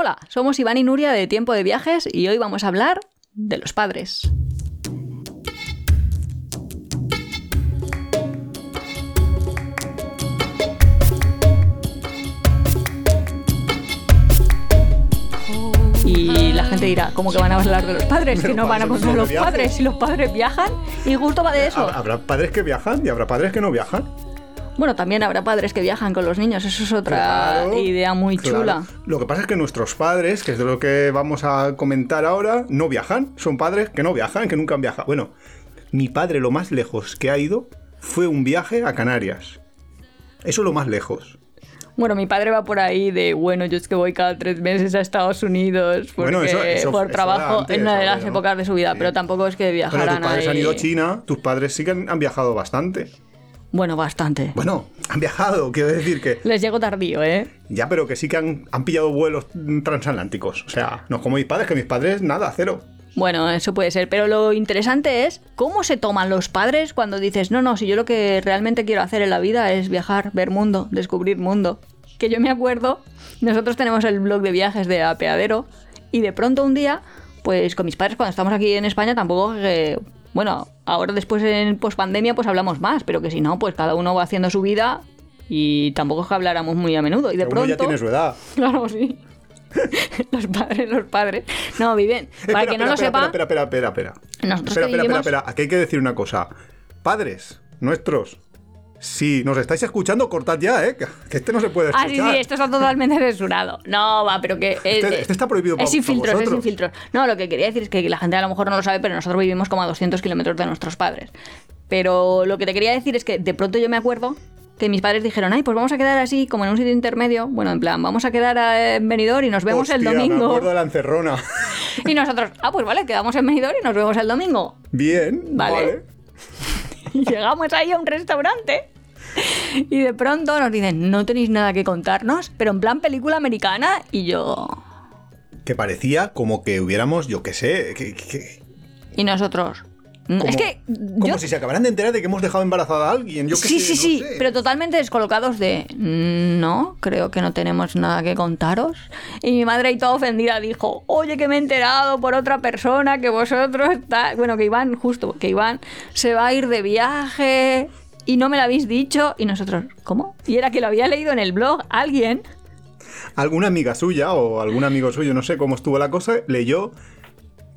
Hola, somos Iván y Nuria de Tiempo de Viajes y hoy vamos a hablar de los padres. Y la gente dirá, ¿cómo que van a hablar de los padres? Pero no van a contar no los padres si los padres viajan. Y justo va de eso. Hab- Habrá padres que viajan y habrá padres que no viajan. Bueno, también habrá padres que viajan con los niños, eso es otra Claro, idea muy claro. chula. Lo que pasa es que nuestros padres, que es de lo que vamos a comentar ahora, no viajan. Son padres que no viajan, que nunca han viajado. Bueno, mi padre lo más lejos que ha ido fue un viaje a Canarias. Eso es lo más lejos. Bueno, mi padre va por ahí de, bueno, yo es que voy cada tres meses a Estados Unidos porque Bueno, eso- eso- por eso trabajo antes, en una de las no. épocas de su vida, Sí. pero tampoco es que Bueno, viajaran tus padres han ido a China, tus padres sí que han, han viajado bastante. Bueno, bastante. Bueno, han viajado, quiero decir que... Les llego tardío, ¿eh? Ya, pero que sí que han, han pillado vuelos transatlánticos. O sea, no como mis padres, que mis padres, nada, cero. Bueno, eso puede ser, pero lo interesante es cómo se toman los padres cuando dices, no, no, si yo lo que realmente quiero hacer en la vida es viajar, ver mundo, descubrir mundo. Que yo me acuerdo, nosotros tenemos el blog de viajes de Apeadero y de pronto un día, pues con mis padres cuando estamos aquí en España tampoco... eh, bueno, ahora después en pospandemia pues hablamos más, pero que si no, pues cada uno va haciendo su vida y tampoco es que habláramos muy a menudo. Y de pronto... uno ya tiene su edad. Claro, sí. los padres, los padres. No, viven. Para Espera, que no espera, lo espera, sepa, Espera, espera, espera, espera. Nosotros espera, que espera, vivimos- espera, espera. Aquí hay que decir una cosa. Padres nuestros, si nos estáis escuchando, cortad ya, ¿eh? Que este no se puede Ah, escuchar. sí, sí, esto está totalmente censurado. No, va, pero que. eh, Este- eh, este está prohibido Es sin filtros, es sin filtros. No, lo que quería decir es que la gente a lo mejor no lo sabe, pero nosotros vivimos como a 200 kilómetros de nuestros padres. Pero lo que te quería decir es que de pronto yo me acuerdo que mis padres dijeron, ay, pues vamos a quedar así, como en un sitio intermedio. Bueno, en plan, vamos a quedar eh, en Benidorm y nos vemos el Me domingo. acuerdo de la encerrona. Y nosotros, ah, pues vale, quedamos en Benidorm y nos vemos el domingo. Bien, Vale. vale. Llegamos ahí a un restaurante y de pronto nos dicen, no tenéis nada que contarnos, pero en plan película americana y yo... Que parecía como que hubiéramos, yo qué sé, que, que- Y nosotros... "Mm, como, es que... como si se acabaran de enterar de que hemos dejado embarazada a alguien. Yo sí, sé, sí, no sí, sé. pero totalmente descolocados de... "Mm, No, creo que no tenemos nada que contaros. Y mi madre ahí toda ofendida dijo, oye, que me he enterado por otra persona que vosotros está... Bueno, que Iván, justo, que Iván se va a ir de viaje y no me lo habéis dicho. Y nosotros, ¿cómo? Y era que lo había leído en el blog alguien. alguna amiga suya o algún amigo suyo, no sé cómo estuvo la cosa, leyó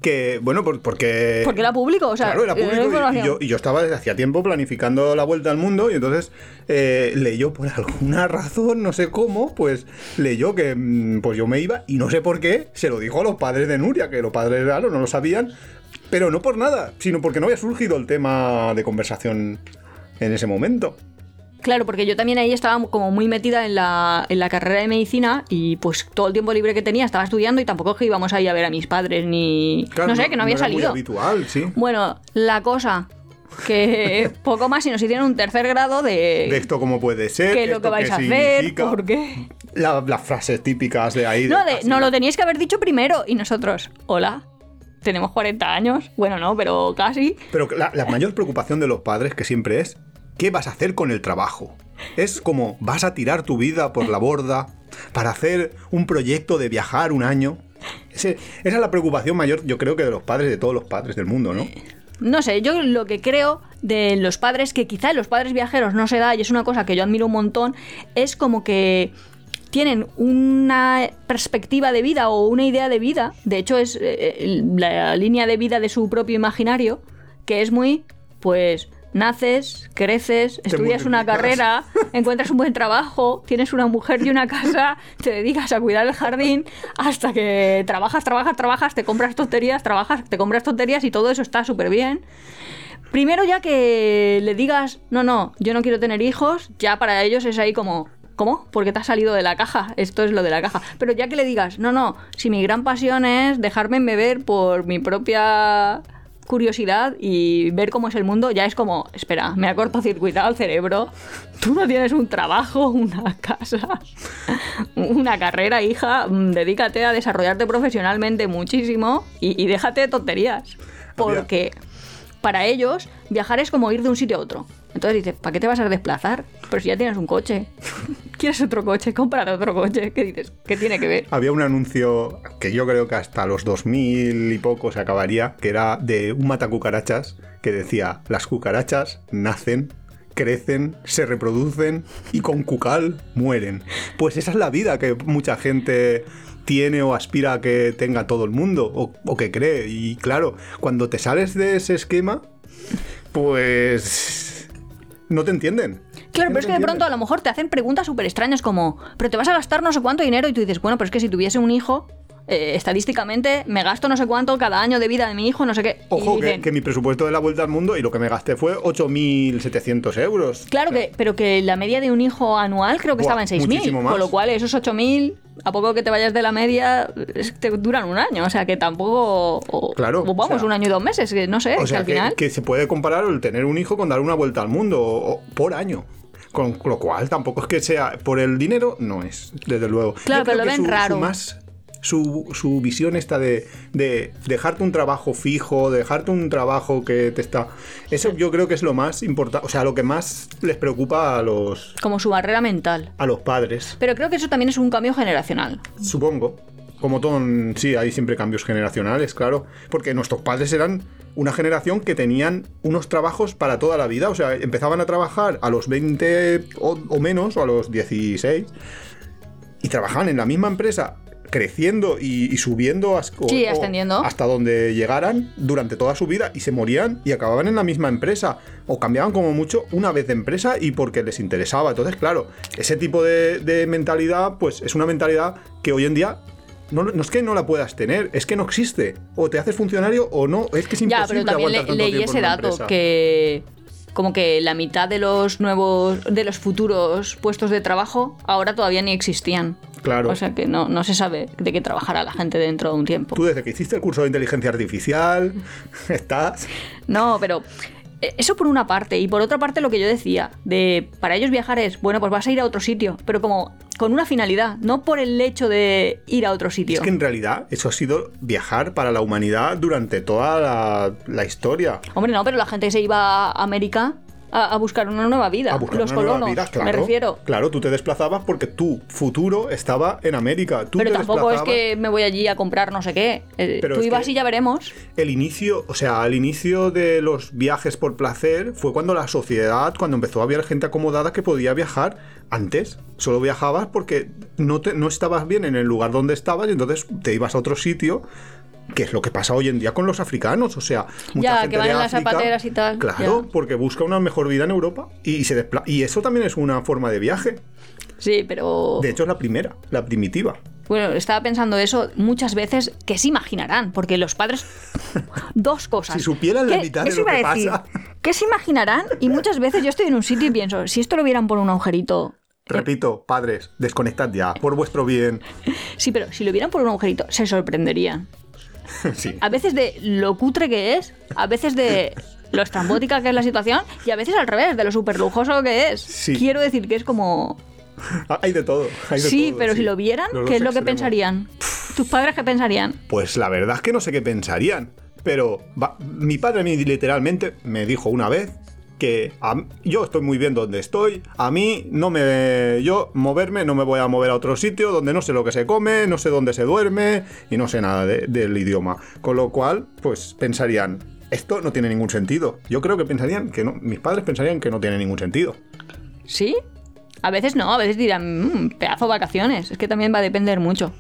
que, bueno, por- porque... Porque era público, o sea, Claro, era era público y- yo, y yo estaba desde hacía tiempo planificando la vuelta al mundo y entonces eh, leyó por alguna razón, no sé cómo, pues leyó que mm, pues yo me iba y no sé por qué, se lo dijo a los padres de Nuria, que los padres claro, no lo sabían, pero no por nada, sino porque no había surgido el tema de conversación en ese momento. Claro, porque yo también ahí estaba como muy metida en la, en la carrera de medicina y pues todo el tiempo libre que tenía estaba estudiando y tampoco es que íbamos a ir a ver a mis padres ni... Claro, no sé, que no había era muy salido. habitual, sí. Bueno, la cosa que poco más y nos hicieron un tercer grado de... De esto cómo puede ser, ¿Qué es lo que vais a hacer? ¿Por qué? La- las frases típicas de ahí. No, de, no lo teníais que haber dicho primero. Y nosotros, hola, tenemos 40 años. Bueno, no, pero casi. Pero la, la mayor preocupación de los padres que siempre es, ¿qué vas a hacer con el trabajo? Es como, ¿vas a tirar tu vida por la borda para hacer un proyecto de viajar un año? Esa es la preocupación mayor, yo creo que de los padres, de todos los padres del mundo, ¿no? No sé, yo lo que creo de los padres, que quizá los padres viajeros no se da, y es una cosa que yo admiro un montón, es como que tienen una perspectiva de vida o una idea de vida, de hecho es eh, la línea de vida de su propio imaginario, que es muy, pues, naces, creces, estudias una carrera, encuentras un buen trabajo, tienes una mujer y una casa, te dedicas a cuidar el jardín, hasta que trabajas, trabajas, trabajas, te compras tonterías, trabajas, te compras tonterías y todo eso está súper bien. Primero ya que le digas, no, no, yo no quiero tener hijos, ya para ellos es ahí como, ¿cómo? Porque te has salido de la caja, esto es lo de la caja. Pero ya que le digas, no, no, si mi gran pasión es dejarme beber por mi propia curiosidad y ver cómo es el mundo, ya es como, espera, me ha cortocircuitado el cerebro. Tú no tienes un trabajo, una casa, una carrera, hija. Mm, Dedícate a desarrollarte profesionalmente muchísimo y, y déjate de tonterías. Porque para ellos viajar es como ir de un sitio a otro. Entonces dices, ¿para qué te vas a desplazar? Pero si ya tienes un coche. ¿Quieres otro coche? Cómprate otro coche. ¿Qué dices? ¿Qué tiene que ver? Había un anuncio que yo creo que hasta los 2000 y poco se acabaría, que era de un matacucarachas que decía, las cucarachas nacen, crecen, se reproducen y con cucal mueren. Pues esa es la vida que mucha gente tiene o aspira a que tenga todo el mundo o, o que cree. Y claro, cuando te sales de ese esquema, pues no te entienden. Claro, no pero es que de pronto a lo mejor te hacen preguntas súper extrañas como, pero te vas a gastar no sé cuánto dinero y tú dices, bueno, pero es que si tuviese un hijo, eh, estadísticamente me gasto no sé cuánto cada año de vida de mi hijo, no sé qué. Ojo, que, dicen, que mi presupuesto de la vuelta al mundo y lo que me gasté fue 8.700 euros. Claro que, pero que la media de un hijo anual creo que Buah, estaba en 6.000, muchísimo más. con lo cual esos 8.000, a poco que te vayas de la media, es que te duran un año, o sea que tampoco... o- Claro, o vamos, o sea- un año y dos meses, que no sé, O que sea, al que, final... que se puede comparar el tener un hijo con dar una vuelta al mundo por año. Con lo cual tampoco es que sea por el dinero, no es, desde luego. Claro, Yo pero lo que ven su- raro. Su, más, su, su visión esta de, de dejarte un trabajo fijo, de dejarte un trabajo que te está... Eso yo creo que es lo más importante, o sea, lo que más les preocupa a los, Como su barrera mental. a los padres. Pero creo que eso también es un cambio generacional. Supongo. Como todo, sí, hay siempre cambios generacionales, claro. Porque nuestros padres eran una generación que tenían unos trabajos para toda la vida. O sea, empezaban a trabajar a los 20 o, o menos, o a los 16, y trabajaban en la misma empresa, creciendo y, y subiendo as- o- Sí, o hasta donde llegaran durante toda su vida y se morían y acababan en la misma empresa. O cambiaban como mucho una vez de empresa y porque les interesaba. Entonces, claro, ese tipo de, de mentalidad, pues es una mentalidad que hoy en día no, no es que no la puedas tener, es que no existe. O te haces funcionario o no, es que es Ya, imposible pero también le- aguantar tanto leí ese dato que como que la mitad de los nuevos, de los futuros puestos de trabajo ahora todavía ni existían. Claro. O sea que no, no se sabe de qué trabajará la gente dentro de un tiempo. Tú desde que hiciste el curso de inteligencia artificial, estás... No, pero eh, eso por una parte. Y por otra parte lo que yo decía, de para ellos viajar es, bueno, pues vas a ir a otro sitio, pero como con una finalidad, no por el hecho de ir a otro sitio. Es que en realidad eso ha sido viajar para la humanidad durante toda la, la historia. Hombre, no, pero la gente que se iba a América a, a buscar una nueva vida. A buscar Los una nueva vida, claro. me refiero. Claro, tú te desplazabas porque tu futuro estaba en América. Tú Pero tampoco es que me voy allí a comprar no sé qué. Eh, Pero Tú ibas y ya veremos. El inicio, o sea, el inicio de los viajes por placer fue cuando la sociedad, cuando empezó a haber gente acomodada que podía viajar antes. Solo viajabas porque no, te- no estabas bien en el lugar donde estabas y entonces te ibas a otro sitio. Que es lo que pasa hoy en día con los africanos, o sea, mucha Ya, gente que van de en las África, zapateras y tal, Claro, ya. porque busca una mejor vida en Europa y se despla- y eso también es una forma de viaje. Sí, pero. De hecho, es la primera, la primitiva. Bueno, estaba pensando eso muchas veces que se imaginarán, porque los padres. Dos cosas. Si supieran la ¿Qué- mitad de lo que a decir? pasa. ¿Qué se imaginarán? Y muchas veces yo estoy en un sitio y pienso, si esto lo vieran por un agujerito. Repito, padres, desconectad ya, por vuestro bien. Sí, pero si lo vieran por un agujerito, se sorprenderían. sí. A veces de lo cutre que es, a veces de lo estrambótica que es la situación, y a veces al revés, de lo súper lujoso que es. Sí. Quiero decir que es como. Ah, Hay de todo. hay de Sí, todo, pero sí. si lo vieran, Los ¿qué es lo que pensarían? ¿Tus padres qué pensarían? Pues la verdad es que no sé qué pensarían. Pero va- mi padre literalmente me dijo una vez que a- yo estoy muy bien donde estoy. A mí no me. Yo moverme, no me voy a mover a otro sitio donde no sé lo que se come, no sé dónde se duerme y no sé nada de- del idioma. Con lo cual, pues pensarían. Esto no tiene ningún sentido. Yo creo que pensarían que no. Mis padres pensarían que no tiene ningún sentido. ¿Sí? A veces no, a veces dirán, "Mm, pedazo de vacaciones. Es que también va a depender mucho.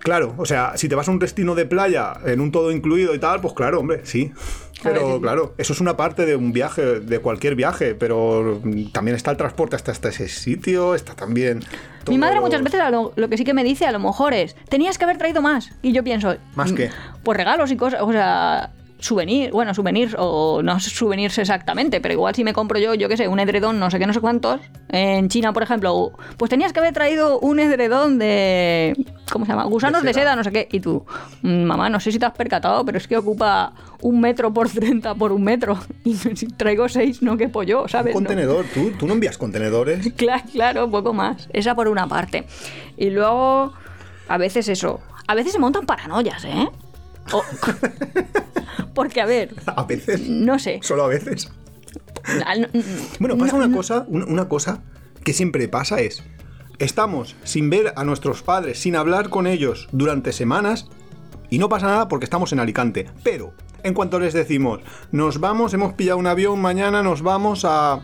Claro, o sea, si te vas a un destino de playa en un todo incluido y tal, pues claro, hombre, sí. Pero claro, eso es una parte de un viaje, de cualquier viaje, pero también está el transporte hasta, hasta ese sitio, está también... Mi madre muchas veces lo, lo que sí que me dice a lo mejor es, tenías que haber traído más. Y yo pienso... ¿Más "Mm, qué? Pues regalos y cosas, o sea... Souvenir, bueno, souvenirs o no souvenirs exactamente, pero igual si me compro yo, yo qué sé, un edredón, no sé qué, no sé cuántos, en China, por ejemplo, pues tenías que haber traído un edredón de, ¿cómo se llama? Gusanos de De seda, no sé qué, y tú, "Mm, mamá, no sé si te has percatado, pero es que ocupa un metro por 30 por un metro, y si traigo seis no quepo yo, ¿sabes? Un No. contenedor, ¿tú, tú no envías contenedores. Claro, claro, poco más. Esa por una parte. Y luego, a veces eso. A veces se montan paranoias, ¿eh? O- Porque, a ver, A veces, no sé. solo a veces. Al- Bueno, pasa no- una cosa, una, una cosa que siempre pasa es, estamos sin ver a nuestros padres, sin hablar con ellos durante semanas y no pasa nada porque estamos en Alicante. Pero, en cuanto les decimos, nos vamos, hemos pillado un avión, mañana nos vamos a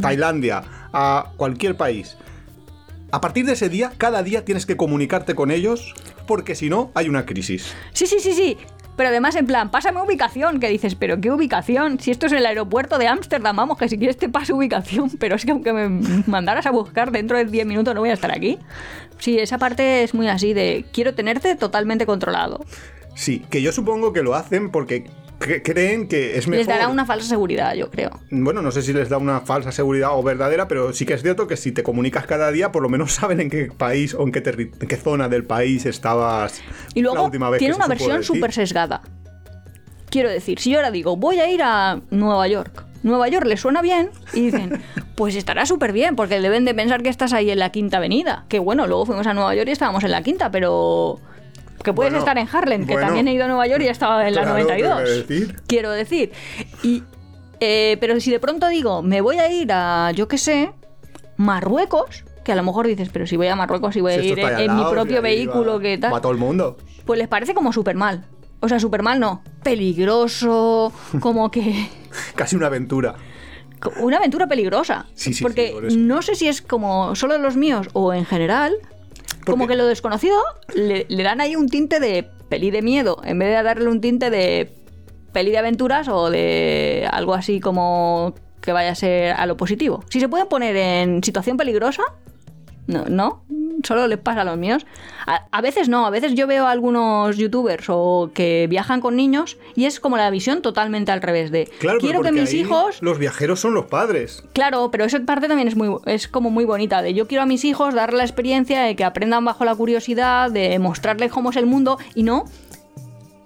Tailandia, a cualquier país. A partir de ese día, cada día tienes que comunicarte con ellos porque si no, hay una crisis. Sí, sí, sí, sí. Pero además, en plan, pásame ubicación, que dices, pero ¿qué ubicación? Si esto es el aeropuerto de Ámsterdam, vamos, que si quieres te paso ubicación, pero es que aunque me mandaras a buscar dentro de 10 minutos no voy a estar aquí. Sí, esa parte es muy así de, quiero tenerte totalmente controlado. Sí, que yo supongo que lo hacen porque creen que es mejor. Les dará una falsa seguridad, yo creo. Bueno, no sé si les da una falsa seguridad o verdadera, pero sí que es cierto que si te comunicas cada día, por lo menos saben en qué país o en qué, en qué zona del país estabas Y la última vez tiene que una versión súper sesgada. Quiero decir, si yo ahora digo, voy a ir a Nueva York, Nueva York les suena bien y dicen, pues estará súper bien, porque deben de pensar que estás ahí en la Quinta Avenida. Que bueno, luego fuimos a Nueva York y estábamos en la Quinta, pero... Que puedes Bueno, estar en Harlem, que bueno. también he ido a Nueva York y he estado en la Claro, 92. te voy a decir. Quiero decir. Y, eh, pero si de pronto digo, me voy a ir a, yo qué sé, Marruecos, que a lo mejor dices, pero si voy a Marruecos y voy Si a ir en, mi propio vehículo, va- que tal Va todo el mundo. pues les parece como súper mal. O sea, súper mal no. Peligroso, como que... Casi una aventura. Una aventura peligrosa. Sí, sí, Porque sí, por no sé si es como solo de los míos o en general. Como que lo desconocido le, le dan ahí un tinte de peli de miedo en vez de darle un tinte de peli de aventuras o de algo así como que vaya a ser a lo positivo. Si se pueden poner en situación peligrosa, no, no, solo les pasa a los míos. A, a veces no, a veces yo veo a algunos youtubers o que viajan con niños y es como la visión totalmente al revés de Claro, quiero que mis hijos Los viajeros son los padres. Claro, pero esa parte también es muy es como muy bonita de yo quiero a mis hijos darle la experiencia de que aprendan bajo la curiosidad, de mostrarles cómo es el mundo y no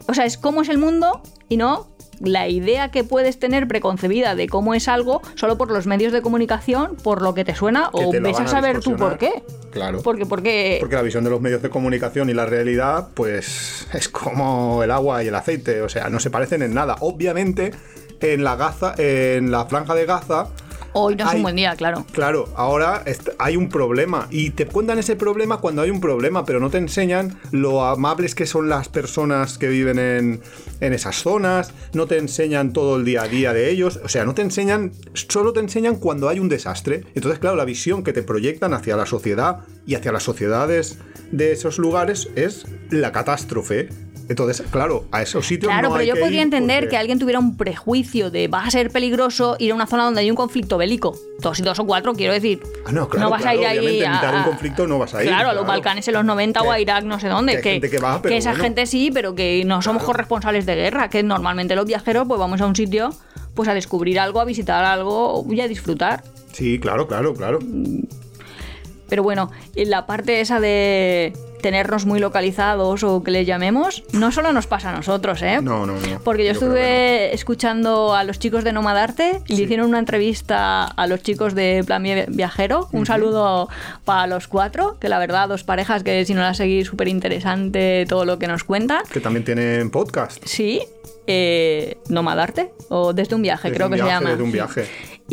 o sea, es cómo es el mundo y no la idea que puedes tener preconcebida de cómo es algo solo por los medios de comunicación, por lo que te suena Que o te ves a a saber tú por qué. Claro. Porque porque Porque la visión de los medios de comunicación y la realidad, pues es como el agua y el aceite, o sea, no se parecen en nada. Obviamente, en la Gaza, en la franja de Gaza, hoy no es hay- un buen día, claro. Claro, ahora hay un problema y te cuentan ese problema cuando hay un problema, pero no te enseñan lo amables que son las personas que viven en, en esas zonas, no te enseñan todo el día a día de ellos, o sea, no te enseñan, solo te enseñan cuando hay un desastre. Entonces, claro, la visión que te proyectan hacia la sociedad y hacia las sociedades de esos lugares es la catástrofe. Entonces, claro, a esos sitios Claro, no pero hay yo que podría ir entender porque- que alguien tuviera un prejuicio de va a ser peligroso ir a una zona donde hay un conflicto bélico. Dos y dos o cuatro, quiero decir. Ah, no, claro, vas claro, a ir ahí a, evitar un conflicto no vas a ir, Claro, a los. Balcanes en los 90 o a Irak, no sé dónde. que que va, esa bueno. gente sí, pero que no somos corresponsables de guerra. Que normalmente los viajeros pues vamos a un sitio pues a descubrir algo, a visitar algo y a disfrutar. Sí, claro, claro, claro. Pero bueno, en la parte esa de tenernos muy localizados o que le llamemos, no solo nos pasa a nosotros, ¿eh? No, no, no. Porque yo, estuve escuchando a los chicos de Nomadarte y le hicieron una entrevista a los chicos de Plan Vi- Viajero. Un saludo para los cuatro, que la verdad, dos parejas que si no las seguís, súper interesante todo lo que nos cuentan. Que también tienen podcast. Sí, eh, Nomadarte o Desde un viaje, Desde creo un que se viaje, llama. desde un sí.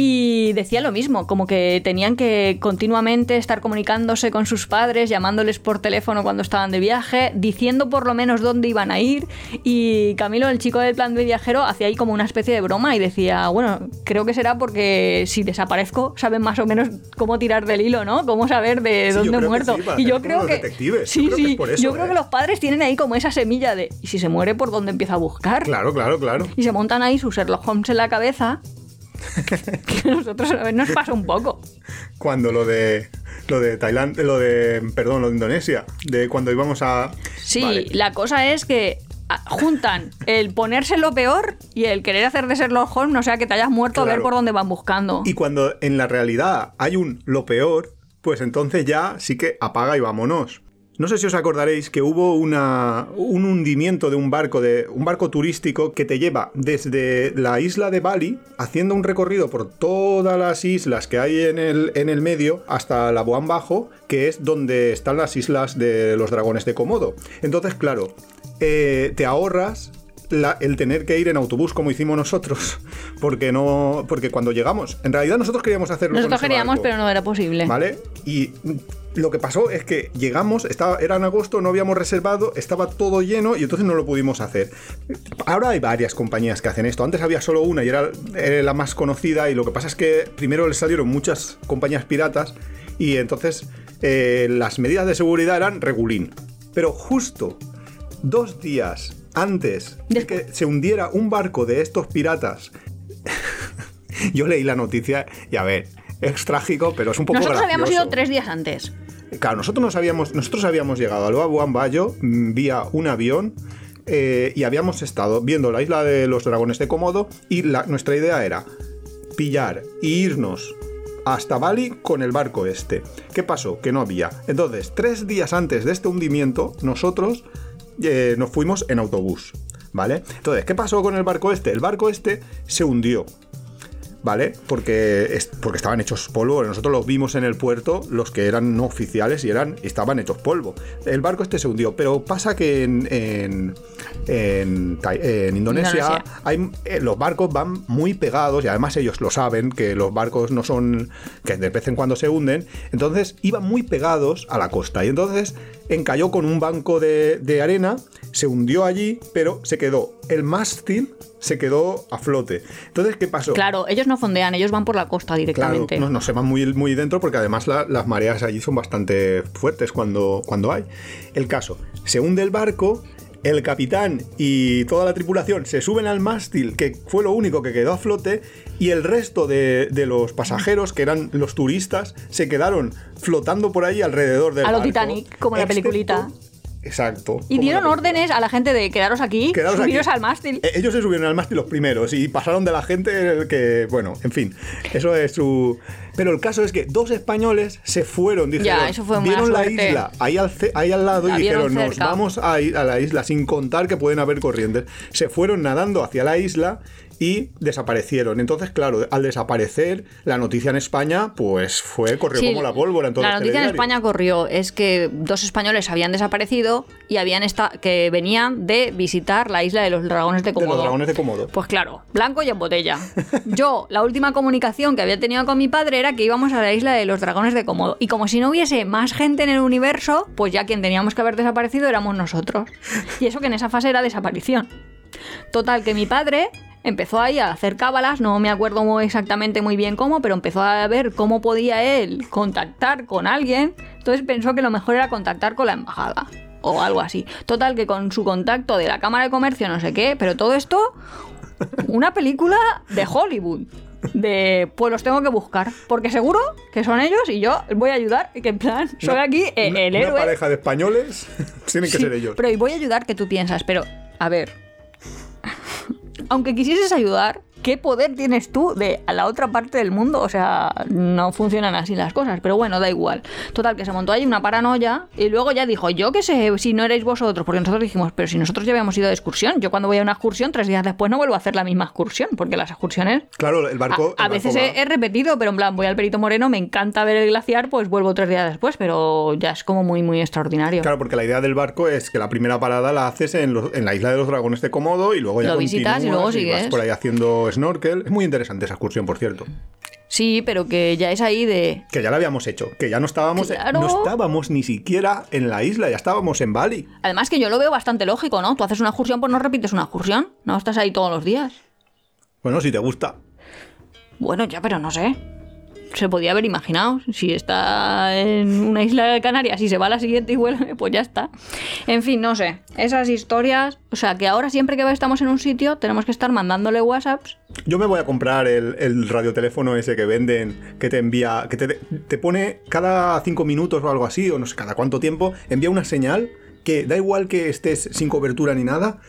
Y decía lo mismo, como que tenían que continuamente estar comunicándose con sus padres, llamándoles por teléfono cuando estaban de viaje, diciendo por lo menos dónde iban a ir. Y Camilo, el chico del plan de viajero, hacía ahí como una especie de broma y decía, bueno, creo que será porque si desaparezco saben más o menos cómo tirar del hilo, ¿no? Cómo saber de Sí, dónde he que muerto. sí, y yo creo que... Sí, Yo creo que sí, es por eso, yo creo ¿eh? que los padres tienen ahí como esa semilla de, ¿y si se muere por dónde empieza a buscar? Claro, claro, claro. y se montan ahí su Sherlock Holmes en la cabeza. que a nosotros a ver, nos pasa un poco. Cuando lo de lo de Tailandia, lo de perdón, lo de Indonesia, de cuando íbamos a Sí, Vale. la cosa es que ah, juntan el ponerse lo peor y el querer hacer de Sherlock Holmes, no sea que te hayas muerto a ver por dónde van buscando. Y cuando en la realidad hay un lo peor, pues entonces ya sí que apaga y vámonos. No sé si os acordaréis que hubo un hundimiento de un barco, de un barco turístico que te lleva desde la isla de Bali, haciendo un recorrido por todas las islas que hay en el, en el medio, hasta Labuan Bajo, que es donde están las islas de los dragones de Komodo. Entonces, claro, eh, te ahorras la- el tener que ir en autobús como hicimos nosotros, porque no, porque cuando llegamos, en realidad nosotros queríamos hacerlo. Nosotros queríamos, barco, pero no era posible. ¿Vale? Y lo que pasó es que llegamos, estaba, era en agosto, no habíamos reservado, estaba todo lleno y entonces no lo pudimos hacer. Ahora hay varias compañías que hacen esto. Antes había solo una y era la más conocida y lo que pasa es que primero les salieron muchas compañías piratas y entonces eh, las medidas de seguridad eran regulín. Pero justo dos días antes de que se hundiera un barco de estos piratas, yo leí la noticia y a ver, es trágico, pero es un poco Nosotros habíamos ido tres días antes. Claro, nosotros, nos habíamos, nosotros habíamos llegado a Luabuan Bayo mm, vía un avión eh, y habíamos estado viendo la isla de los dragones de Komodo y la- nuestra idea era pillar e irnos hasta Bali con el barco este. ¿Qué pasó? Que no había. Entonces, tres días antes de este hundimiento, nosotros eh, nos fuimos en autobús. ¿Vale? Entonces, ¿qué pasó con el barco este? El barco este se hundió. ¿Vale? Porque, es- porque estaban hechos polvo. Nosotros los vimos en el puerto, los que eran no oficiales y eran, estaban hechos polvo. El barco este se hundió, pero pasa que en, en, en Indonesia, Indonesia. Hay, eh, los barcos van muy pegados y además ellos lo saben, que los barcos no son, que de vez en cuando se hunden, entonces iban muy pegados a la costa y entonces encalló con un banco de, de arena, se hundió allí, pero se quedó el mástil, se quedó a flote. Entonces, ¿qué pasó? Claro, ellos no fondean, ellos van por la costa Claro, directamente. no, no se van muy, muy dentro porque además la- las mareas allí son bastante fuertes cuando, cuando hay. El caso, se hunde el barco, el capitán y toda la tripulación se suben al mástil, que fue lo único que quedó a flote, y el resto de, de los pasajeros, que eran los turistas, se quedaron flotando por ahí alrededor del A lo barco, Titanic, como en la peliculita. Exacto. Y dieron órdenes a la gente de quedaros aquí, Quedaros subiros aquí. al mástil. Eh, Ellos se subieron al mástil los primeros y pasaron de la gente que, bueno, en fin, eso es su... Pero el caso es que dos españoles se fueron, dijeron, Ya, eso fue vieron la suerte. isla ahí al, ahí al lado La y dijeron, nos vamos a ir a la isla sin contar que pueden haber corrientes. Se fueron nadando hacia la isla y desaparecieron. Entonces, claro, al desaparecer, la noticia en España, pues fue, corrió Sí, como la pólvora en todos La noticia en. España corrió es que dos españoles habían desaparecido y habían esta que venían de visitar la isla de los dragones de De Komodo. los dragones de Komodo. Pues claro, blanco y en botella. Yo, la última comunicación que había tenido con mi padre era que íbamos a la isla de los dragones de Komodo. Y como si no hubiese más gente en el universo, pues ya quien teníamos que haber desaparecido éramos nosotros. Y eso que en esa fase era desaparición. Total, que mi padre empezó ahí a hacer cábalas, no me acuerdo muy exactamente muy bien cómo, pero empezó a ver cómo podía él contactar con alguien. Entonces pensó que lo mejor era contactar con la embajada. O algo así. Total, que con su contacto de la Cámara de Comercio, no sé qué, pero todo esto, una película de Hollywood. De, pues los tengo que buscar. Porque seguro que son ellos y yo voy a ayudar. Y que en plan, soy Una- aquí eh, una- el Una héroe. pareja de españoles tienen que Sí, ser ellos. Pero y voy a ayudar que tú piensas, pero a ver. Aunque quisieses ayudar, ¿qué poder tienes tú de a la otra parte del mundo? O sea, no funcionan así las cosas, pero bueno, da igual. Total, que se montó ahí una paranoia y luego ya dijo, yo qué sé, si no erais vosotros, porque nosotros dijimos, pero si nosotros ya habíamos ido de excursión, yo cuando voy a una excursión, tres días después no vuelvo a hacer la misma excursión, porque las excursiones Claro, el barco... a, a el barco veces va- he, he repetido, pero en plan, voy al Perito Moreno, me encanta ver el glaciar, pues vuelvo tres días después, pero ya es como muy, muy extraordinario. Claro, porque la idea del barco es que la primera parada la haces en, los- en la isla de los dragones de Komodo y luego ya Lo visitas y luego vas sigues. por ahí haciendo snorkel. Es muy interesante esa excursión, por cierto. Sí, pero que ya es ahí de... Que ya la habíamos hecho, que ya no estábamos, Claro. no estábamos ni siquiera en la isla, ya estábamos en Bali. Además que yo lo veo bastante lógico, ¿no? Tú haces una excursión, pues no repites una excursión. No estás ahí todos los días. Bueno, si te gusta. Bueno, ya, pero no sé. Se podía haber imaginado. Si está en una isla de Canarias y se va a la siguiente y vuelve, pues ya está. En fin, no sé. Esas historias. O sea, que ahora siempre que estamos en un sitio tenemos que estar mandándole WhatsApps. Yo me voy a comprar el, el radioteléfono ese que venden, que te envía, que te, te pone cada cinco minutos o algo así, o no sé cada cuánto tiempo, envía una señal que da igual que estés sin cobertura ni nada,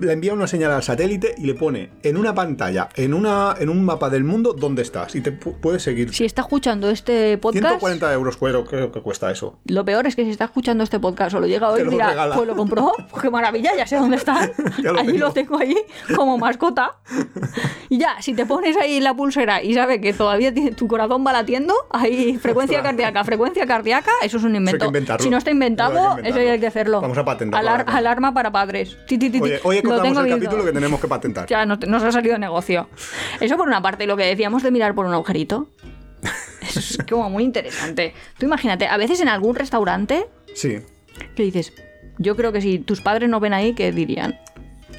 le envía una señal al satélite y le pone en una pantalla, en, una, en un mapa del mundo, dónde estás. Y te pu- puedes seguir. Si está escuchando este podcast. 140 euros creo, creo que cuesta eso. Lo peor es que si está escuchando este podcast o lo llega hoy, lo dirá, regala. pues lo compró, pues qué maravilla, ya sé dónde está. Lo allí tengo. lo tengo allí como mascota. Y ya, si te pones ahí la pulsera y sabe que todavía tu corazón va latiendo, ahí frecuencia Ostras. cárdiaca, frecuencia cardíaca, eso es un invento. inventarlo. si no está Eso hay inventado, que eso hay que hacerlo. Vamos a Alar- ahora. alarma para padres. Ti, ti, ti, ti. Oye, Hoy tengo el visto. capítulo que tenemos que patentar. Ya no- nos ha salido de negocio. Eso por una parte, lo que decíamos de mirar por un agujerito. Eso es como muy interesante. Tú imagínate, a veces en algún restaurante Sí. que dices, yo creo que si tus padres no ven ahí, ¿qué dirían?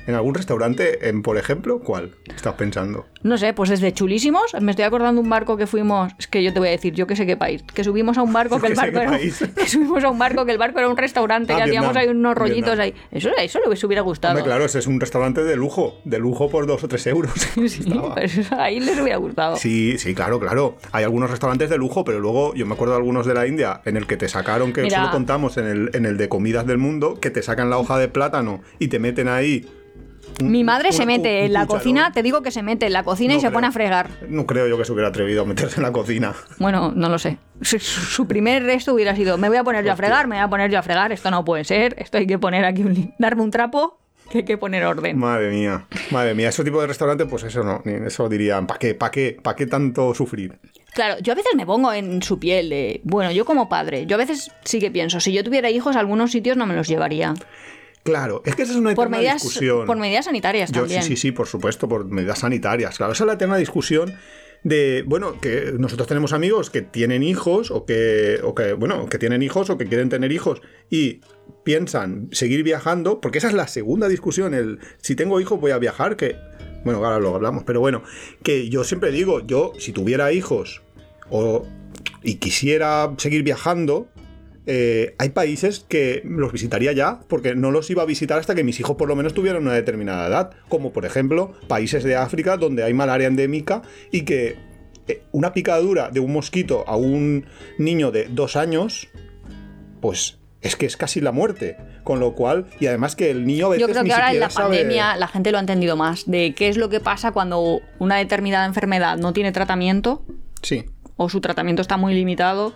En algún restaurante, en, por ejemplo, ¿cuál estás pensando? No sé, pues desde chulísimos. Me estoy acordando de un barco que fuimos. Es que yo te voy a decir, yo que sé qué país. Que subimos a un barco que el barco era. Que subimos a un barco que el barco era un restaurante Ah, y hacíamos ahí unos rollitos Vietnam. ahí. Eso, eso le hubiera gustado. Hombre, claro, ese es un restaurante de lujo. De lujo por dos o tres euros. Sí, eso ahí les hubiera gustado. Sí, sí, claro, claro. Hay algunos restaurantes de lujo, pero luego yo me acuerdo de algunos de la India en el que te sacaron, que Mira. solo contamos en el, en el de comidas del mundo, que te sacan la hoja de plátano y te meten ahí. Mi madre se mete un en la cocina, te digo que se mete en la cocina y se creo. pone a fregar. No creo yo que se hubiera atrevido a meterse en la cocina. Bueno, no lo sé. Su, su primer resto hubiera sido, me voy a poner yo a fregar, me voy a poner yo a fregar, esto no puede ser, esto hay que poner aquí, darme un trapo, que hay que poner orden. Madre mía, madre mía. Ese tipo de restaurante, pues eso no. Eso dirían, ¿para qué? ¿Para qué? ¿Para qué tanto sufrir? Claro, yo a veces me pongo en su piel de, bueno, yo como padre, yo a veces sí que pienso, si yo tuviera hijos, a algunos sitios no me los llevaría. Claro, es que esa es una Por eterna medidas, discusión. por medidas sanitarias Yo, también. sí, sí, sí, por supuesto, por medidas sanitarias. Claro, esa es la eterna discusión de, bueno, que nosotros tenemos amigos que tienen hijos o que, o que, bueno, que tienen hijos o que quieren tener hijos y piensan seguir viajando, porque esa es la segunda discusión, el si tengo hijos voy a viajar, que, bueno, ahora lo hablamos, pero bueno, que yo siempre digo, yo si tuviera hijos o, y quisiera seguir viajando, eh, hay países que los visitaría ya, porque no los iba a visitar hasta que mis hijos por lo menos tuvieran una determinada edad, como por ejemplo países de África donde hay malaria endémica y que eh, una picadura de un mosquito a un niño de dos años, pues es que es casi la muerte, con lo cual, y además que el niño a veces Yo creo ni que ahora en la sabe- pandemia la gente lo ha entendido más, de qué es lo que pasa cuando una determinada enfermedad no tiene tratamiento Sí. o su tratamiento está muy limitado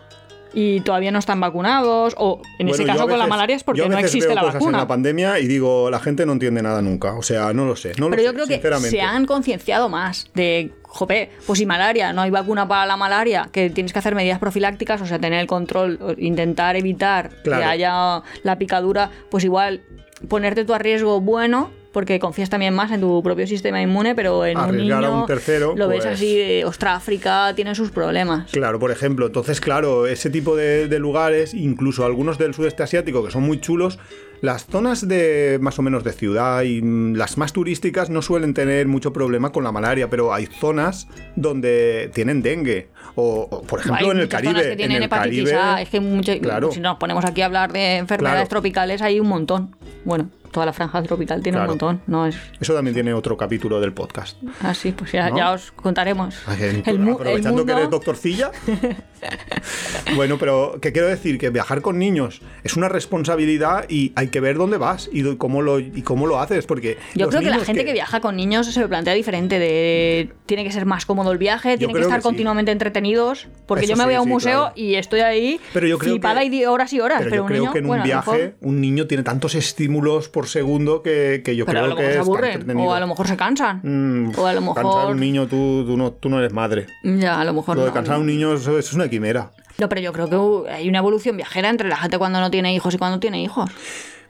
y todavía no están vacunados o en ese Bueno, caso con la malaria es yo porque no existe veo la cosas en vacuna. la pandemia y digo, la gente no entiende nada nunca. O sea, no lo sé. No lo Pero sé, yo creo que se han concienciado más de, jope, pues si malaria, no hay vacuna para la malaria, que tienes que hacer medidas profilácticas, o sea, tener el control, intentar evitar Claro. que haya la picadura, pues igual ponerte tú a riesgo bueno, porque confías también más en tu propio sistema inmune, pero en un Arriesgar a niño un tercero, lo ves pues- así, de, ostras, África tiene sus problemas. Claro, por ejemplo, entonces, claro, ese tipo de, de lugares, incluso algunos del sudeste asiático que son muy chulos, las zonas de más o menos de ciudad y mm, las más turísticas no suelen tener mucho problema con la malaria, pero hay zonas donde tienen dengue. O, o, por ejemplo, Hay en el Caribe. zonas que tienen en el hepatitis Caribe, A, es que mucho- Claro. si nos ponemos aquí a hablar de enfermedades Claro. tropicales hay un montón. Bueno, toda la franja tropical tiene Claro. un montón, no es Eso también tiene otro capítulo del podcast. así, pues ya, ¿No? ya os contaremos. Ay, El Aprovechando que eres doctorcilla. bueno, pero ¿qué quiero decir? Que viajar con niños es una responsabilidad y hay que ver dónde vas y cómo lo, y cómo lo haces. Porque Yo creo que la gente que... viaja con niños se lo plantea diferente, de tiene que ser más cómodo el viaje, tiene que estar que sí. continuamente entretenidos, porque Eso yo me sí, voy a un sí, museo claro. y estoy ahí Pero yo creo flipada que- y horas y horas, Pero, pero, yo un creo niño, que en un bueno, viaje mejor- un niño tiene tantos estímulos por segundo que, que yo pero creo que mejor se aburren, o a lo mejor se cansan, Mm, o a lo Cansar a mejor... un niño, tú, tú, no, tú no eres madre. Ya, a lo mejor Lo de no. cansar a un niño eso, eso es una quimera. No, pero yo creo que hay una evolución viajera entre la gente cuando no tiene hijos y cuando tiene hijos.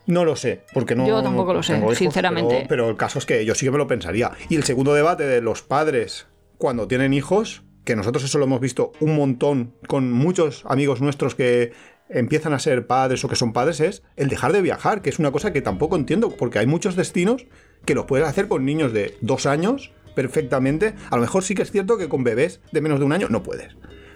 No lo sé, porque no. Yo tampoco lo sé, hijos, sinceramente. Pero, pero el caso es que yo sí que me lo pensaría. Y el segundo debate de los padres cuando tienen hijos, que nosotros eso lo hemos visto un montón con muchos amigos nuestros que empiezan a ser padres o que son padres, es el dejar de viajar, que es una cosa que tampoco entiendo, porque hay muchos destinos que los puedes hacer con niños de dos años perfectamente. A lo mejor sí que es cierto que con bebés de menos de un año no puedes.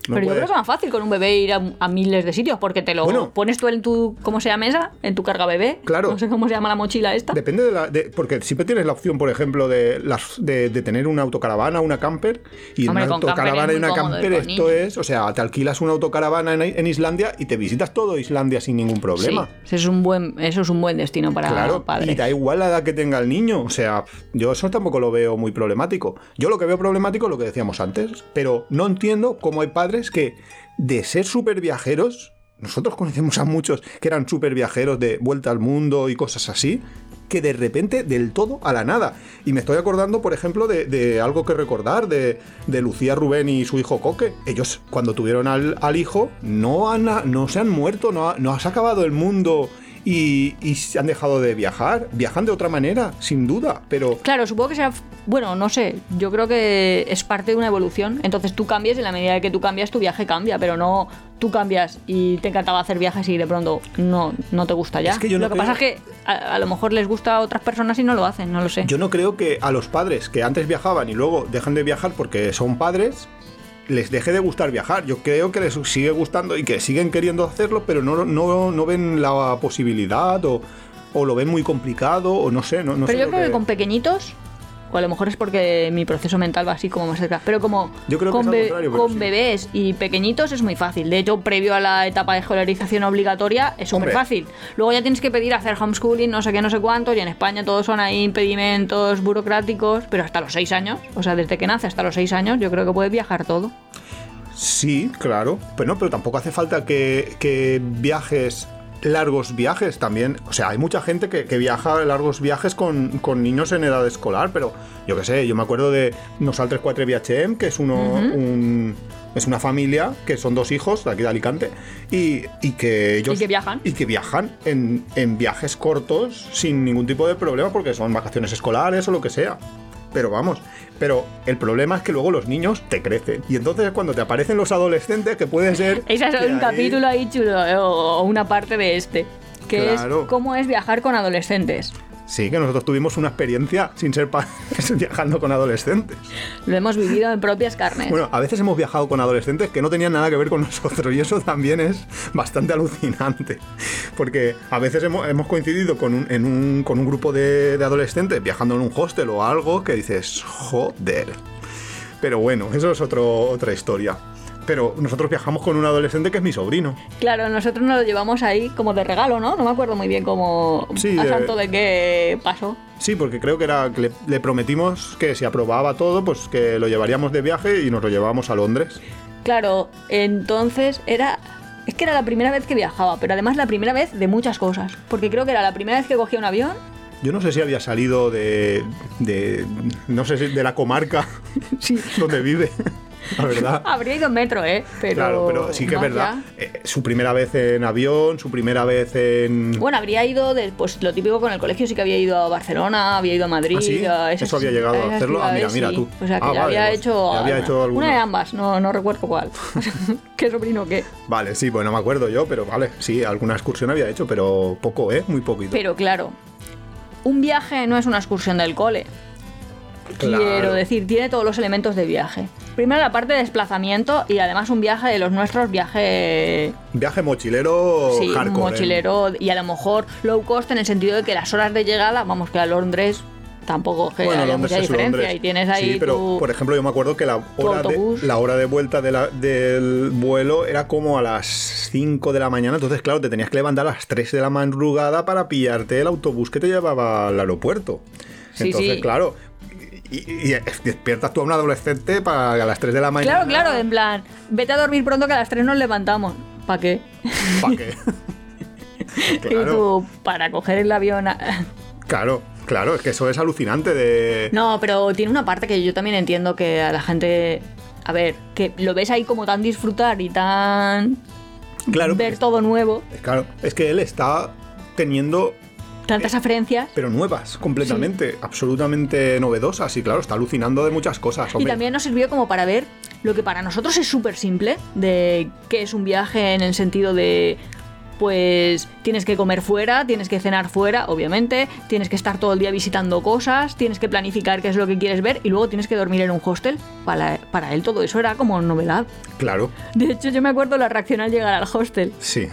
No pero yo creo que es más fácil con un bebé ir a, a miles de sitios, porque te lo Bueno. pones tú en tu, ¿cómo se llama esa? En tu carga bebé. Claro. No sé cómo se llama la mochila esta. Depende de la. de- porque siempre tienes la opción, por ejemplo, de, las, de, de tener una autocaravana, una camper. Y en Hombre, una autocaravana y una camper, esto niños. es. O sea, te alquilas una autocaravana en, en Islandia y te visitas todo Islandia sin ningún problema. Sí, eso es un buen, eso es un buen destino para Claro, padres. y da igual la edad que tenga el niño. O sea, yo eso tampoco lo veo muy problemático. Yo lo que veo problemático es lo que decíamos antes, pero no entiendo cómo hay padres que, de ser súper viajeros, nosotros conocemos a muchos que eran súper viajeros de vuelta al mundo y cosas así, que de repente del todo a la nada. Y me estoy acordando, por ejemplo, de, algo que recordar, de, de Lucía Rubén y su hijo Coque. Ellos, cuando tuvieron al, hijo, no, han, no se han muerto, no, ha- no se ha acabado el mundo y, y se han dejado de viajar. Viajan de otra manera, sin duda, pero Claro, supongo que será. Bueno, no sé. Yo creo que es parte de una evolución. Entonces tú cambias y en la medida de que tú cambias, tu viaje cambia. Pero no tú cambias y te encantaba hacer viajes y de pronto no, no te gusta ya. Es que yo lo que pasa es que a, a lo mejor les gusta a otras personas y no lo hacen, no lo sé. yo no creo que a los padres que antes viajaban y luego dejan de viajar porque son padres, les deje de gustar viajar. Yo creo que les sigue gustando y que siguen queriendo hacerlo, pero no, no, no ven la posibilidad o, o lo ven muy complicado o no sé. No, no pero sé yo creo que... con pequeñitos. O a lo mejor es porque mi proceso mental va así como más cerca. Pero como Yo creo que con, be- sí. bebés y pequeñitos es muy fácil. De hecho, previo a la etapa de escolarización obligatoria es súper fácil. Luego ya tienes que pedir hacer homeschooling, no sé qué, no sé cuántos. Y en España todos son ahí impedimentos burocráticos. Pero hasta los seis años, o sea, desde que nace hasta los seis años, yo creo que puedes viajar todo. Sí, claro. Pero no, pero tampoco hace falta que, que viajes largos viajes también. O sea, hay mucha gente que, que viaja largos viajes con, con niños en edad escolar, pero yo qué sé, yo me acuerdo de Nosal 34 VHM, que es uno un- es una familia que son dos hijos de aquí de Alicante y, y que ellos Y que viajan. y que viajan en, en viajes cortos sin ningún tipo de problema porque son vacaciones escolares o lo que sea. Pero vamos, pero el problema es que luego los niños te crecen. Y entonces cuando te aparecen los adolescentes, que puede ser... Ese es un ahí- capítulo ahí chulo, o una parte de este. Que Claro. es cómo es viajar con adolescentes. Sí, que nosotros tuvimos una experiencia sin ser padres viajando con adolescentes. Lo hemos vivido en propias carnes. Bueno, a veces hemos viajado con adolescentes que no tenían nada que ver con nosotros y eso también es bastante alucinante. Porque a veces hemos, hemos coincidido con un, en un, con un grupo de, de adolescentes viajando en un hostel o algo que dices, joder. Pero bueno, eso es otro, otra historia. Pero nosotros viajamos con un adolescente que es mi sobrino. Claro, nosotros nos lo llevamos ahí como de regalo, ¿no? No me acuerdo muy bien cómo Sí, a eh, santo de qué pasó. Sí, porque creo que era que le, le prometimos que si aprobaba todo, pues que lo llevaríamos de viaje y nos lo llevábamos a Londres. Claro, entonces era es que era la primera vez que viajaba, pero además la primera vez de muchas cosas, porque creo que era la primera vez que cogía un avión. Yo no sé si había salido de, de no sé si de la comarca Sí. donde vive, la verdad. Habría ido en metro, ¿eh? Pero claro, pero sí que es verdad. eh, su primera vez en avión, su primera vez en... Bueno, habría ido, de, pues lo típico con el colegio, sí que había ido a Barcelona, había ido a Madrid. ¿Ah, sí? a esas- Eso había llegado a hacerlo. Ah, mira, mira sí. tú. O sea, que Ah, ya vale, había pues, hecho. ya había hecho alguna. Una de ambas, no, no recuerdo cuál. ¿Qué sobrino qué? Vale, sí, pues no me acuerdo yo, pero vale, sí, alguna excursión había hecho, pero poco, ¿eh? Muy poquito. Pero claro, un viaje no es una excursión del cole. Claro. Quiero decir, tiene todos los elementos de viaje. Primero la parte de desplazamiento y además un viaje de los nuestros, viaje Viaje mochilero sí, hardcore. ¿eh? mochilero y a lo mejor low cost en el sentido de que las horas de llegada, vamos que a Londres tampoco que Bueno, haya Londres mucha es diferencia Londres. y tienes ahí Sí, pero tu- por ejemplo, yo me acuerdo que la hora, de, la hora de vuelta de la- del vuelo era como a las 5 de la mañana. Entonces, claro, te tenías que levantar a las 3 de la madrugada para pillarte el autobús que te llevaba al aeropuerto. Sí, Entonces, sí. claro. Y, y despiertas tú a un adolescente para a las 3 de la mañana. Claro, claro, en plan, vete a dormir pronto que a las 3 nos levantamos. ¿Para qué? ¿Para qué? Y claro, tú, para coger el avión. a- claro, claro, es que eso es alucinante de. No, pero tiene una parte que yo también entiendo que a la gente. A ver, que lo ves ahí como tan disfrutar y tan. Claro, ver todo nuevo, Claro, es que él está teniendo tantas aferencias. pero nuevas, completamente, absolutamente novedosas y claro, está alucinando de muchas cosas. Y hombre. también nos sirvió como para ver lo que para nosotros es súper simple, de qué es un viaje en el sentido de, pues tienes que comer fuera, tienes que cenar fuera, obviamente, tienes que estar todo el día visitando cosas, tienes que planificar qué es lo que quieres ver y luego tienes que dormir en un hostel. Para, para él todo eso era como novedad. Claro, De hecho, yo me acuerdo la reacción al llegar al hostel. sí.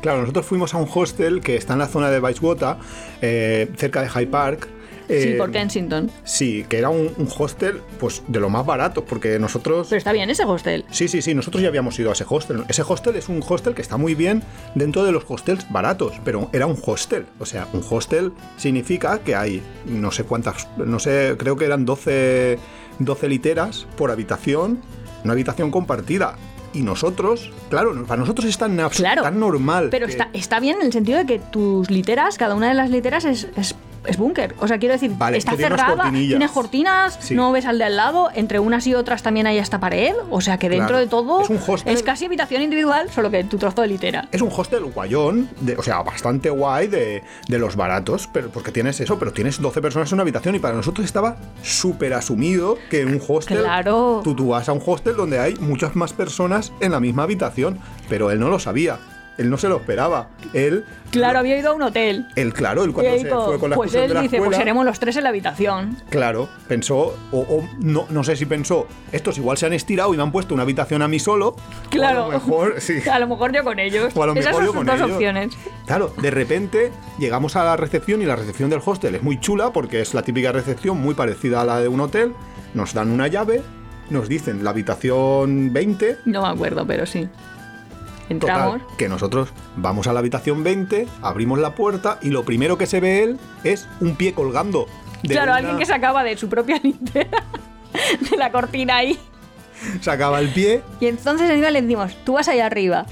Claro, nosotros fuimos a un hostel que está en la zona de Bayswater, eh, cerca de Hyde Park. Sí, eh, por Kensington. Sí, que era un, un hostel pues de lo más barato, porque nosotros... Pero está bien ese hostel. Sí, sí, sí, nosotros ya habíamos ido a ese hostel. Ese hostel es un hostel que está muy bien dentro de los hostels baratos, pero era un hostel. O sea, un hostel significa que hay no sé cuántas, no sé, creo que eran 12, 12 literas por habitación, una habitación compartida. Y nosotros, claro, para nosotros es tan, Claro, tan normal. Pero que- está, está bien en el sentido de que tus literas, cada una de las literas es, es es búnker. O sea, quiero decir, Vale, está cerrada, tiene cortinas, Sí. no ves al de al lado, entre unas y otras también hay esta pared. O sea, que dentro Claro. de todo Es un hostel. es casi habitación individual, solo que tu trozo de litera. Es un hostel guayón, de- o sea, bastante guay de, de los baratos, pero porque tienes eso, pero tienes 12 personas en una habitación y para nosotros estaba súper asumido que en un hostel. Claro. Tú, tú vas a un hostel donde hay muchas más personas en la misma habitación, pero él no lo sabía. Él no se lo esperaba. Él, Claro, había ido a un hotel. él claro, él cuando se dijo, fue con la pues él de la dice, pues seremos los tres en la habitación. Claro, pensó, o, o no, no sé si pensó, estos igual se han estirado y me han puesto una habitación a mí solo. Claro. A lo mejor, sí. A lo mejor yo con ellos. O a lo Esas mejor son yo sus con dos ellos. opciones. Claro, de repente llegamos a la recepción y la recepción del hostel es muy chula porque es la típica recepción muy parecida a la de un hotel. Nos dan una llave, nos dicen la habitación 20. No me acuerdo, pero sí. Total, Entramos. que nosotros vamos a la habitación 20, abrimos la puerta y lo primero que se ve él es un pie colgando. de Claro, una- alguien que sacaba de su propia litera de la cortina ahí. sacaba el pie. Y entonces encima le decimos, tú vas allá arriba.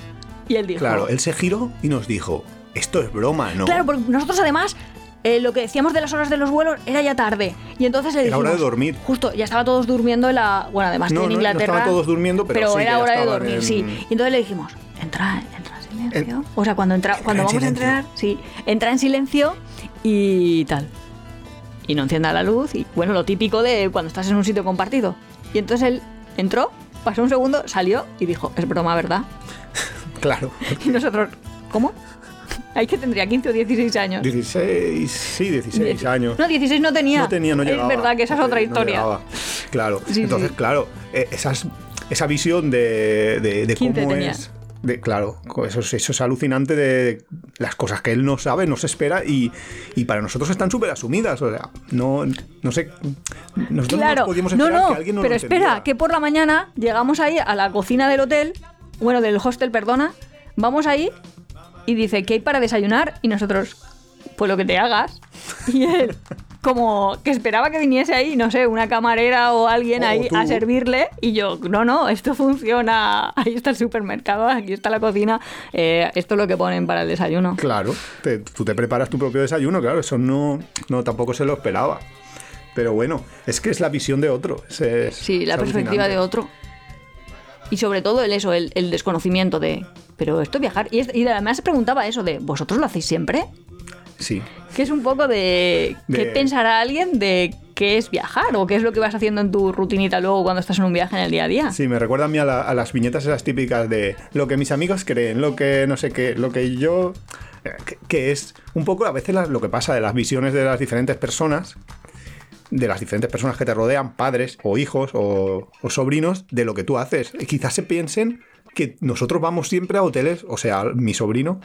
Y él dijo, Claro, él se giró y nos dijo, esto es broma, ¿no? Claro, porque nosotros además eh, lo que decíamos de las horas de los vuelos era ya tarde. Y entonces le Era dijimos... hora de dormir. Justo, ya estaba todos durmiendo en la... Bueno, además No, que en no, no Inglaterra... estaban todos durmiendo, pero sí que era ya hora de dormir, en- sí. Y entonces le dijimos, entra, entra en silencio. En- o sea, cuando, entra, cuando en vamos a entrenar, sí, entra en silencio y tal. Y no encienda la luz. Y bueno, lo típico de cuando estás en un sitio compartido. Y entonces él entró, pasó un segundo, salió y dijo, es broma, ¿verdad? Claro. Y nosotros, ¿cómo? Hay que tendría 15 o 16 años. 16, sí, 16 años. No, 16 no tenía. No tenía, no llegaba. Es verdad que esa es otra no historia. claro. Sí, Entonces, sí. claro, eh, esas, esa visión de, de, de 15 cómo tenía. es. De, claro, eso es, eso es alucinante de las cosas que él no sabe, no se espera y, y para nosotros están súper asumidas. O sea, no, no sé. Nosotros no claro, nos podíamos no, esperar no, que alguien nos pero lo espera, que por la mañana llegamos ahí a la cocina del hotel, bueno, del hostel, perdona, vamos ahí y dice, ¿qué hay para desayunar? Y nosotros, pues lo que te hagas. Y él, como que esperaba que viniese ahí, no sé, una camarera o alguien ahí tú. a servirle. Y yo, no, no, esto funciona. Ahí está el supermercado, aquí está la cocina. eh, esto es lo que ponen para el desayuno. Claro, te- tú te preparas tu propio desayuno, claro, eso no, no tampoco se lo esperaba. Pero bueno, es que es la visión de otro. es- es- Sí, la es perspectiva de otro. Y sobre todo el eso, el, el desconocimiento de. Pero esto viajar. Y, es- y además se preguntaba eso de. ¿Vosotros lo hacéis siempre? Sí, Que es un poco de. ¿Qué pensará alguien de qué es viajar? ¿O qué es lo que vas haciendo en tu rutinita luego cuando estás en un viaje en el día a día? Sí, me recuerda a mí a, la- a las viñetas esas típicas de lo que mis amigos creen, lo que no sé qué, lo que yo... eh, Que, que es un poco a veces la- lo que pasa de las visiones de las diferentes personas, de las diferentes personas que te rodean, padres o hijos o, o sobrinos, de lo que tú haces. Y quizás se piensen que nosotros vamos siempre a hoteles, o sea, mi sobrino,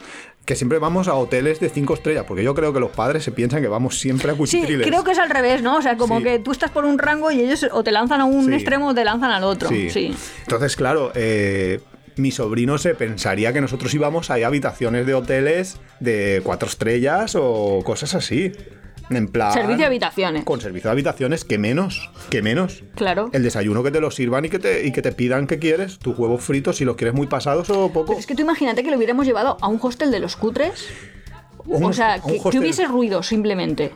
que siempre vamos a hoteles de cinco estrellas, porque yo creo que los padres se piensan que vamos siempre a Sí, cuchitriles. creo que es al revés, ¿no? O sea, como Sí. que tú estás por un rango y ellos o te lanzan a un Sí. extremo o te lanzan al otro. Sí. Entonces, claro, eh, mi sobrino se pensaría que nosotros íbamos a habitaciones de hoteles de cuatro estrellas o cosas así. En plan. Servicio de habitaciones. Con servicio de habitaciones, que menos, que menos. Claro. El desayuno que te lo sirvan y que te, y que te pidan que quieres, tus huevos fritos, si los quieres muy pasados o poco. Pero es que tú imagínate que lo hubiéramos llevado a un hostel de los cutres. Un- o sea, que, que hubiese ruido simplemente.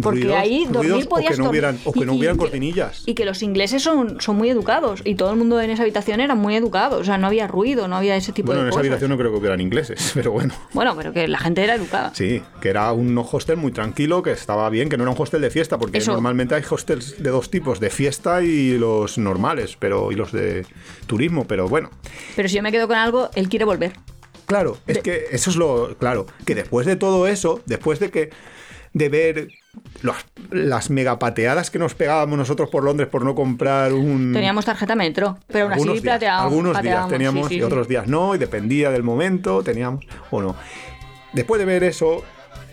Porque ruidos- ahí dormir o podías que no dormir. hubieran, o que Y- no y hubieran que- cortinillas. Y que los ingleses son, son muy educados. Y todo el mundo en esa habitación era muy educado. O sea, no había ruido, no había ese tipo bueno, de en esa cosas. habitación no creo que hubieran ingleses, pero bueno. Bueno, pero que la gente era educada. Sí, que era un hostel muy tranquilo, que estaba bien, que no era un hostel de fiesta, porque Eso. normalmente hay hostels de dos tipos, de fiesta y los normales, pero y los de turismo, pero bueno. Pero si yo me quedo con algo, él quiere volver. Claro, es que eso es lo claro, que después de todo eso, después de que de ver los- las megapateadas que nos pegábamos nosotros por Londres por no comprar un Teníamos tarjeta metro, pero aún así plateábamos. algunos días teníamos sí, sí, y otros días no, y dependía del momento, teníamos o no. Después de ver eso,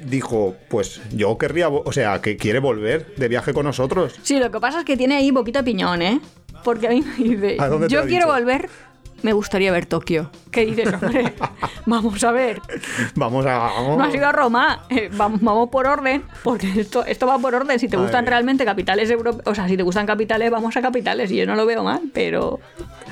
dijo, pues yo querría, o sea, que quiere volver de viaje con nosotros. Sí, lo que pasa es que tiene ahí boquita piñón, ¿eh? Porque a mí me dice, ¿A dónde te yo quiero dicho? volver, me gustaría ver Tokio. ¿Qué dices, hombre? vamos a ver. Vamos a... No has ido a Roma, eh, vamos, vamos por orden, porque esto, esto va por orden. Si te gustan realmente capitales europeos, o sea, si te gustan capitales, vamos a capitales. Y yo no lo veo mal, pero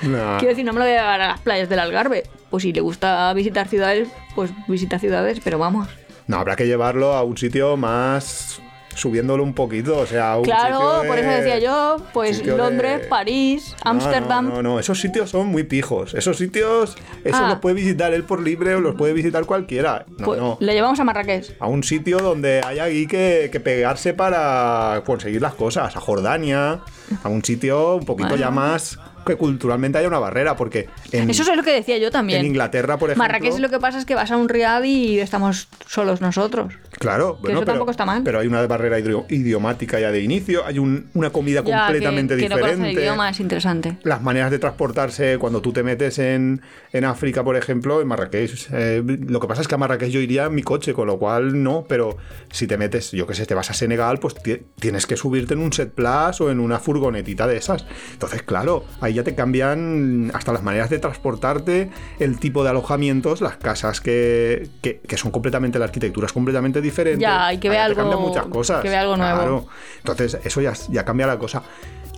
Nah. quiero decir, no me lo voy a llevar a las playas del Algarve. Pues si le gusta visitar ciudades, pues visita ciudades, pero vamos. No, habrá que llevarlo a un sitio más subiéndolo un poquito, o sea, un Claro, de- por eso decía yo, pues de- Londres, París, Ámsterdam. No, no, no, esos sitios son muy pijos. Esos sitios, esos Ah. los puede visitar él por libre o los puede visitar cualquiera. No, Pues no. le llevamos a Marrakech. A un sitio donde haya ahí que, que pegarse para conseguir las cosas. A Jordania, a un sitio un poquito Bueno. ya más que culturalmente haya una barrera, porque en, Eso es lo que decía yo también. en Inglaterra, por ejemplo. Marrakech lo que pasa es que vas a un riad y estamos solos nosotros. Claro, bueno, eso pero, tampoco está mal. pero hay una barrera idio- idiomática ya de inicio, hay un- una comida Ya, completamente que, que no conoce el diferente. idioma es interesante. las maneras de transportarse cuando tú te metes en, en África, por ejemplo, en Marrakech. eh, lo que pasa es que a Marrakech yo iría en mi coche, con lo cual no, pero si te metes, yo qué sé, te vas a Senegal, pues ti- tienes que subirte en un set plus o en una furgonetita de esas. Entonces, claro, ahí ya te cambian hasta las maneras de transportarte, el tipo de alojamientos, las casas que, que, que son completamente, la arquitectura es completamente diferente. Ya, hay que te algo- cambian muchas cosas. que ver algo nuevo. Claro. Entonces, eso ya, ya cambia la cosa.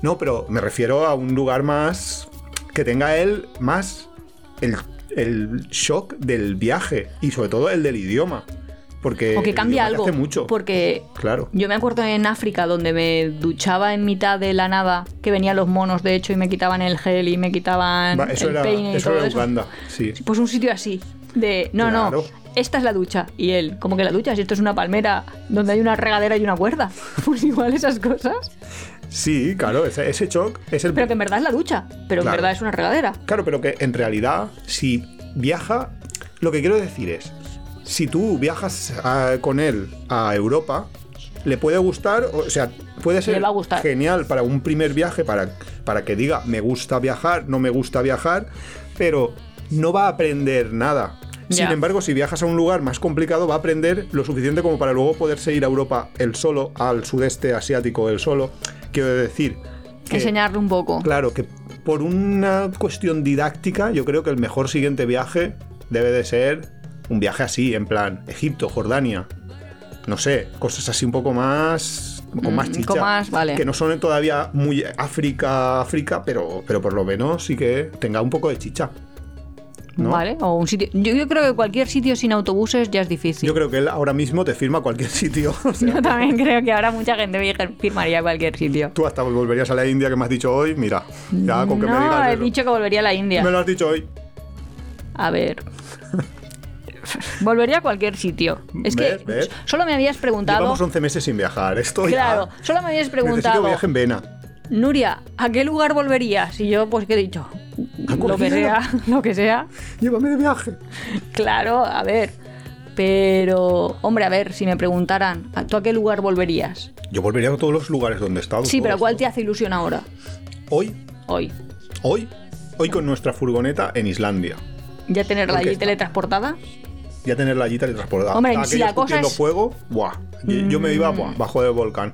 No, pero me refiero a un lugar más. que tenga él más el, el shock del viaje y sobre todo el del idioma. Porque. O que cambia algo. Hace mucho. Porque Claro. yo me acuerdo en África donde me duchaba en mitad de la nada, que venían los monos de hecho y me quitaban el gel y me quitaban Va, eso el era, peine y eso todo era eso. Uganda, sí. Pues un sitio así. De, no, Claro. no, esta es la ducha. Y él, como que la ducha, si esto es una palmera donde hay una regadera y una cuerda. Pues igual esas cosas. Sí, claro, ese, ese shock es el. Pero que en verdad es la ducha. Pero Claro. en verdad es una regadera. Claro, pero que en realidad, si viaja, lo que quiero decir es, si tú viajas ah, con él a Europa, le puede gustar, o sea, puede ser Le va a gustar. genial para un primer viaje, para, para que diga, me gusta viajar, no me gusta viajar, pero no va a aprender nada. Sin embargo, si viajas a un lugar más complicado, va a aprender lo suficiente como para luego poderse ir a Europa él solo, al sudeste asiático él solo. Quiero decir que... Enseñarle un poco. Claro, que por una cuestión didáctica, yo creo que el mejor siguiente viaje debe de ser un viaje así, en plan Egipto, Jordania. No sé, cosas así un poco más. con más Mm, chicha. con más, vale. Que no son todavía muy África, África, pero, pero por lo menos sí que tenga un poco de chicha. ¿No? ¿Vale? O un sitio. Yo, yo creo que cualquier sitio sin autobuses ya es difícil. Yo creo que él ahora mismo te firma cualquier sitio. O sea, Yo también creo que ahora mucha gente firmaría cualquier sitio. tú hasta volverías a la India que me has dicho hoy. Mira, ya con que me no, digas. he eso. dicho que volvería a la India. Me lo has dicho hoy. A ver. Volvería a cualquier sitio. Es que solo me habías preguntado. Llevamos 11 meses sin viajar. Esto ya- Claro, solo me habías Necesito preguntado. viaje en Vena. Nuria, ¿a qué lugar volverías? Y yo, pues, ¿qué he dicho? Lo que sea, lo que sea. Llévame de viaje. Claro, a ver. Pero, hombre, a ver, si me preguntaran, ¿a- ¿tú a qué lugar volverías? Yo volvería a todos los lugares donde he estado. Sí, pero. ¿cuál te hace ilusión ahora? Hoy, Hoy. hoy, hoy con nuestra furgoneta en Islandia. ¿Ya tenerla ¿Por qué allí está? teletransportada? Ya tener la allí teletransportada. Hombre, si la cosa es- Mm. fuego, buah. Yo, yo me iba buah, bajo del volcán.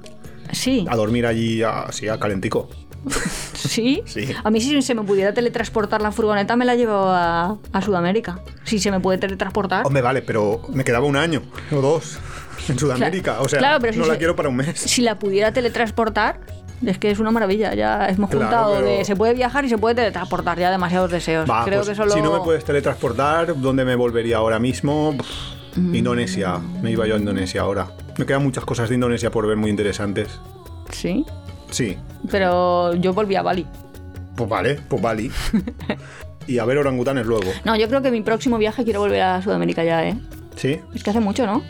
Sí. A dormir allí así, a calentico. ¿Sí? Sí. A mí si se me pudiera teletransportar la furgoneta me la llevo a, a Sudamérica. Si se me puede teletransportar. Hombre, vale, pero me quedaba un año o dos en Sudamérica. O sea, claro, pero si no la se- quiero para un mes. Si la pudiera teletransportar, es que es una maravilla. Ya hemos Claro, juntado pero- de se puede viajar y se puede teletransportar. Ya demasiados deseos. Va, Creo pues, que solo. Si no me puedes teletransportar, ¿dónde me volvería ahora mismo? Pff, Mm. Indonesia. Me iba yo a Indonesia ahora. Me quedan muchas cosas de Indonesia por ver muy interesantes. Sí. Sí, Pero yo volví a Bali. pues vale, pues Bali. y a ver orangutanes luego. No, yo creo que mi próximo viaje quiero volver a Sudamérica ya, ¿eh? Sí, Es que hace mucho, ¿no?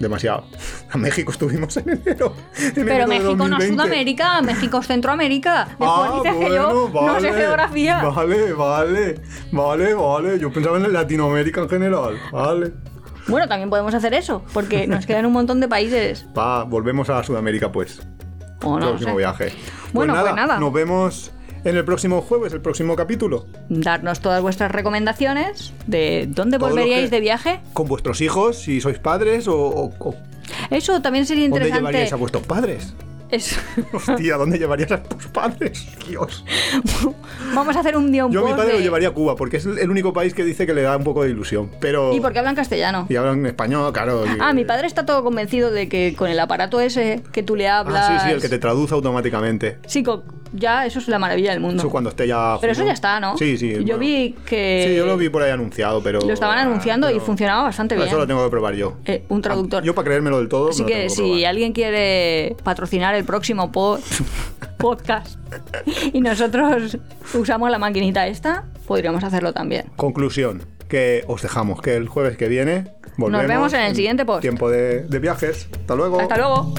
demasiado. A México estuvimos en enero. en Pero enero de México no es 2020. Sudamérica, México es Centroamérica. Después Ah, dices que yo no sé geografía. Vale, vale, vale, vale. Yo pensaba en Latinoamérica en general. Vale. Bueno, también podemos hacer eso, porque nos quedan un montón de países. Va, volvemos a Sudamérica pues. O no, próximo sé. viaje. Bueno, pues nada. Nos vemos en el próximo jueves, el próximo capítulo. Darnos todas vuestras recomendaciones de dónde Todo volveríais de viaje. Con vuestros hijos, si sois padres, o, o- o- Eso también sería ¿dónde interesante. llevaríais a vuestros padres? Es- Hostia, ¿dónde llevarías a tus padres? Dios. Vamos a hacer un día un Yo a mi padre de- lo llevaría a Cuba, porque es el único país que dice que le da un poco de ilusión. Pero. ¿Y por qué hablan castellano? Y hablan español, claro. y- Ah, mi padre está todo convencido de que con el aparato ese que tú le hablas. Ah, sí, sí, el que te traduce automáticamente. Sí, con, ya eso es la maravilla del mundo. Eso cuando esté ya. Pero eso ya está, ¿no? Sí, sí. Yo bueno. vi que. Sí, yo lo vi por ahí anunciado, pero. Lo estaban ah, anunciando y funcionaba bastante pero bien. Eso lo tengo que probar yo. Eh, un traductor. Ah, Yo para creérmelo del todo. Así que si probar. alguien quiere patrocinar el próximo pod- podcast y nosotros usamos la maquinita esta, podríamos hacerlo también. Conclusión, que os dejamos que el jueves que viene volvemos. vemos en el siguiente post. Tiempo de, de viajes. Hasta luego. Hasta luego.